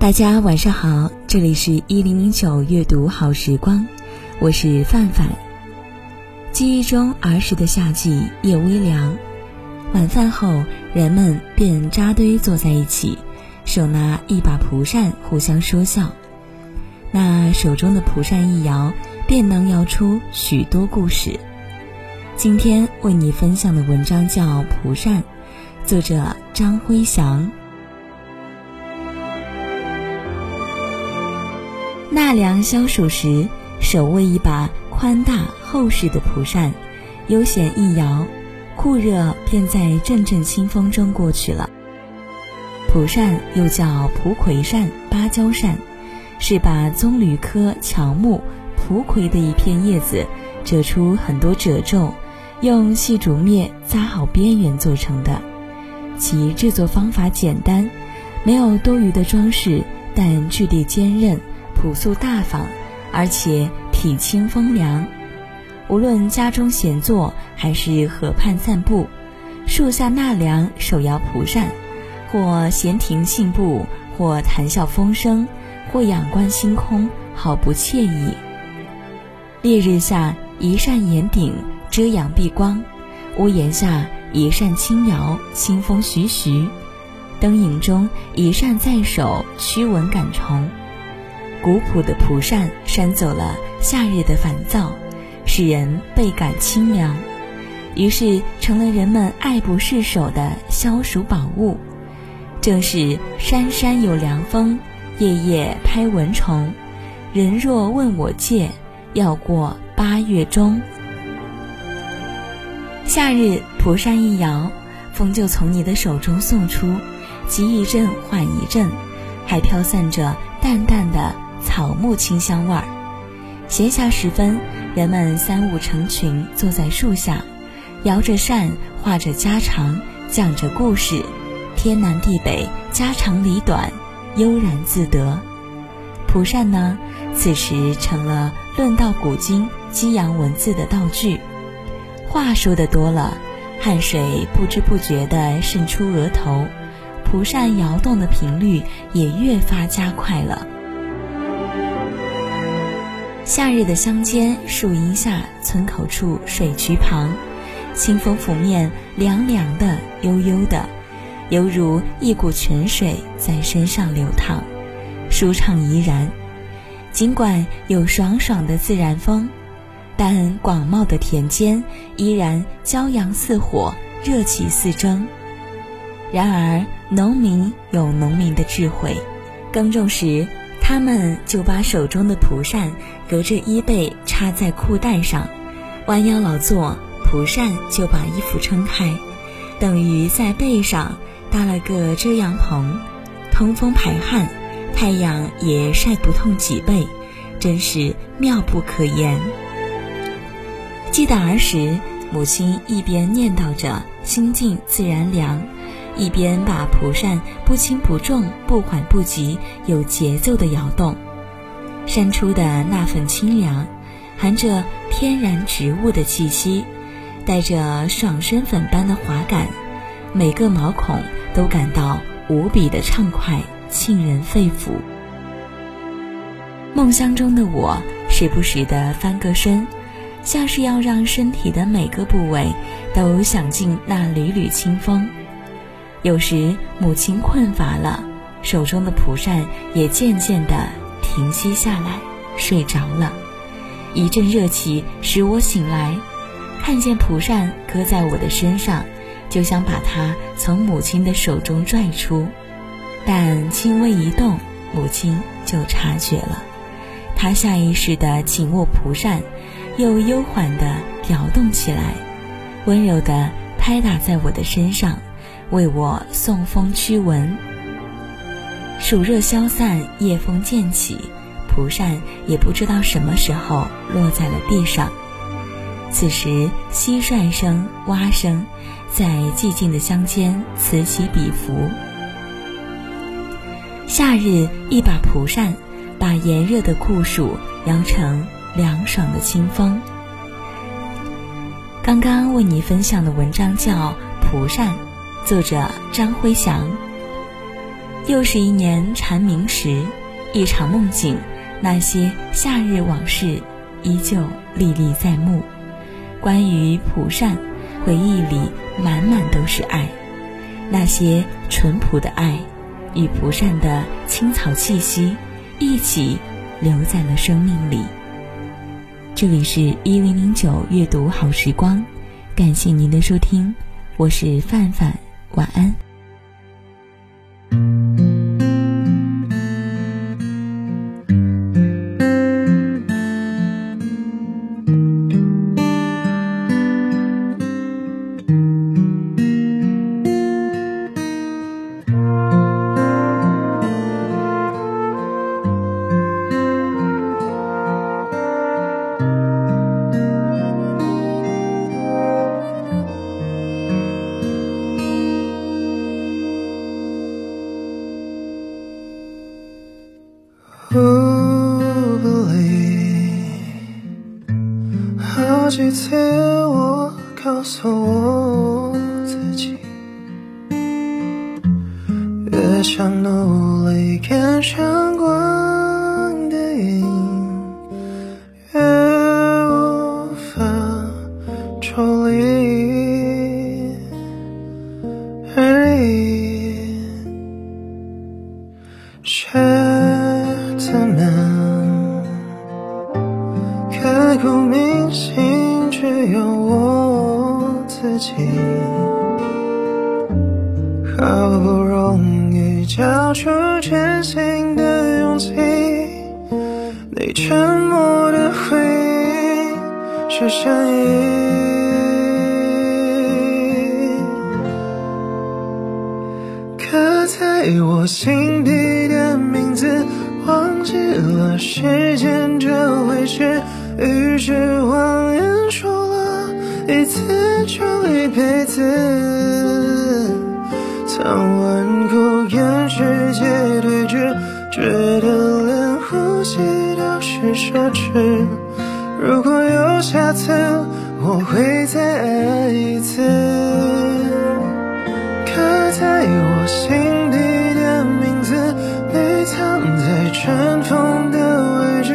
大家晚上好，这里是一零零九阅读好时光，我是范范。记忆中儿时的夏季夜微凉，晚饭后人们便扎堆坐在一起，手拿一把蒲扇互相说笑。那手中的蒲扇一摇，便能摇出许多故事。今天为你分享的文章叫《蒲扇》，作者张辉祥。纳凉消暑时，手握一把宽大厚实的蒲扇，悠闲一摇，酷热便在阵阵清风中过去了。蒲扇又叫蒲葵扇、芭蕉扇，是把棕榈科乔木蒲葵的一片叶子折出很多褶皱，用细竹篾扎好边缘做成的。其制作方法简单，没有多余的装饰，但质地坚韧。朴素大方，而且体轻风凉。无论家中闲坐，还是河畔散步，树下纳凉，手摇蒲扇，或闲庭信步，或谈笑风生，或仰观星空，好不惬意。烈日下，一扇檐顶遮阳避光；屋檐下，一扇轻摇，清风徐徐；灯影中，一扇在手，驱蚊赶虫。古朴的蒲扇扇走了夏日的烦躁，使人倍感清凉，于是成了人们爱不释手的消暑宝物。正是山山有凉风，夜夜拍蚊虫。人若问我借，要过八月中。夏日蒲扇一摇，风就从你的手中送出，急一阵缓一阵，还飘散着淡淡的。草木清香味儿。闲暇时分，人们三五成群坐在树下，摇着扇，话着家常，讲着故事，天南地北，家长里短，悠然自得。蒲扇呢，此时成了论道古今、激扬文字的道具。话说的多了，汗水不知不觉地渗出额头，蒲扇摇动的频率也越发加快了。夏日的乡间树荫下，村口处水渠旁，清风拂面，凉凉的，悠悠的，犹如一股泉水在身上流淌，舒畅怡然。尽管有爽爽的自然风，但广袤的田间依然骄阳似火，热气四蒸。然而，农民有农民的智慧，耕种时。他们就把手中的蒲扇隔着衣背插在裤带上，弯腰劳作，蒲扇就把衣服撑开，等于在背上搭了个遮阳棚，通风排汗，太阳也晒不痛脊背，真是妙不可言。记得儿时，母亲一边念叨着“心静自然凉”。一边把蒲扇不轻不重、不缓不急、有节奏地摇动，扇出的那份清凉，含着天然植物的气息，带着爽身粉般的滑感，每个毛孔都感到无比的畅快，沁人肺腑。梦乡中的我，时不时地翻个身，像是要让身体的每个部位都享尽那缕缕清风。有时母亲困乏了，手中的蒲扇也渐渐地停息下来，睡着了。一阵热气使我醒来，看见蒲扇搁在我的身上，就想把它从母亲的手中拽出，但轻微一动，母亲就察觉了。她下意识地紧握蒲扇，又悠缓地摇动起来，温柔地拍打在我的身上。为我送风驱蚊。暑热消散，夜风渐起，蒲扇也不知道什么时候落在了地上。此时，蟋蟀声、蛙声在寂静的乡间此起彼伏。夏日，一把蒲扇，把炎热的酷暑摇成凉爽的清风。刚刚为你分享的文章叫《蒲扇》，作者张辉翔。又是一年蝉鸣时，一场梦境，那些夏日往事依旧历历在目。关于蒲扇，回忆里满满都是爱，那些淳朴的爱。与蒲扇的青草气息一起留在了生命里。这里是一零零九阅读好时光，感谢您的收听，我是范范，晚安。好几次我告诉我自己，越想努力赶上光的影，越无法抽离而已。却怎么刻骨铭心，只有我自己。好不容易交出真心的勇气，你沉默的回应是善意。刻在我心底的名字，忘记了时间这回事。于是谎一次就一辈子，曾顽固跟世界对峙，觉得连呼吸都是奢侈。如果有下次，我会再爱一次。刻在我心底的名字，你藏在尘封的位置。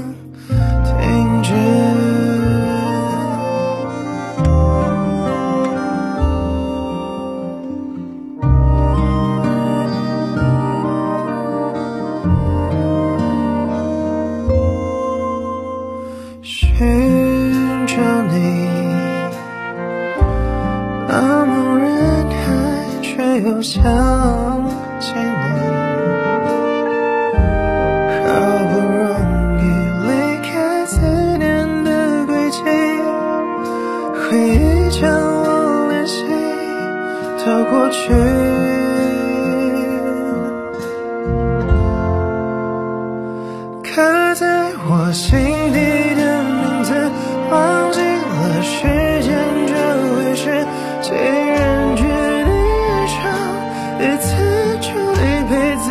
去。刻在我心底的名字，忘记了时间这回事。既然决定爱上一次就一辈子，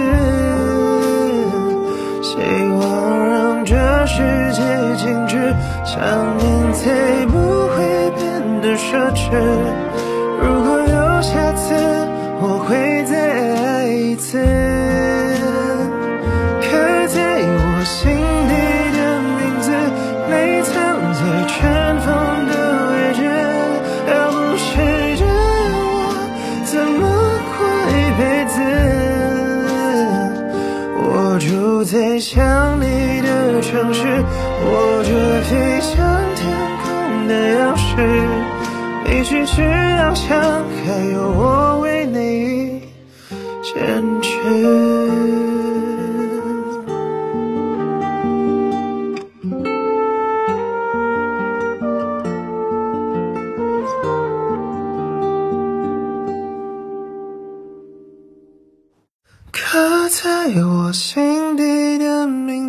希望让这世界静止，想念才不会变得奢侈。想你的城市，握着飞向天空的钥匙。你举止翱翔，还有我为你坚持。刻在我心底的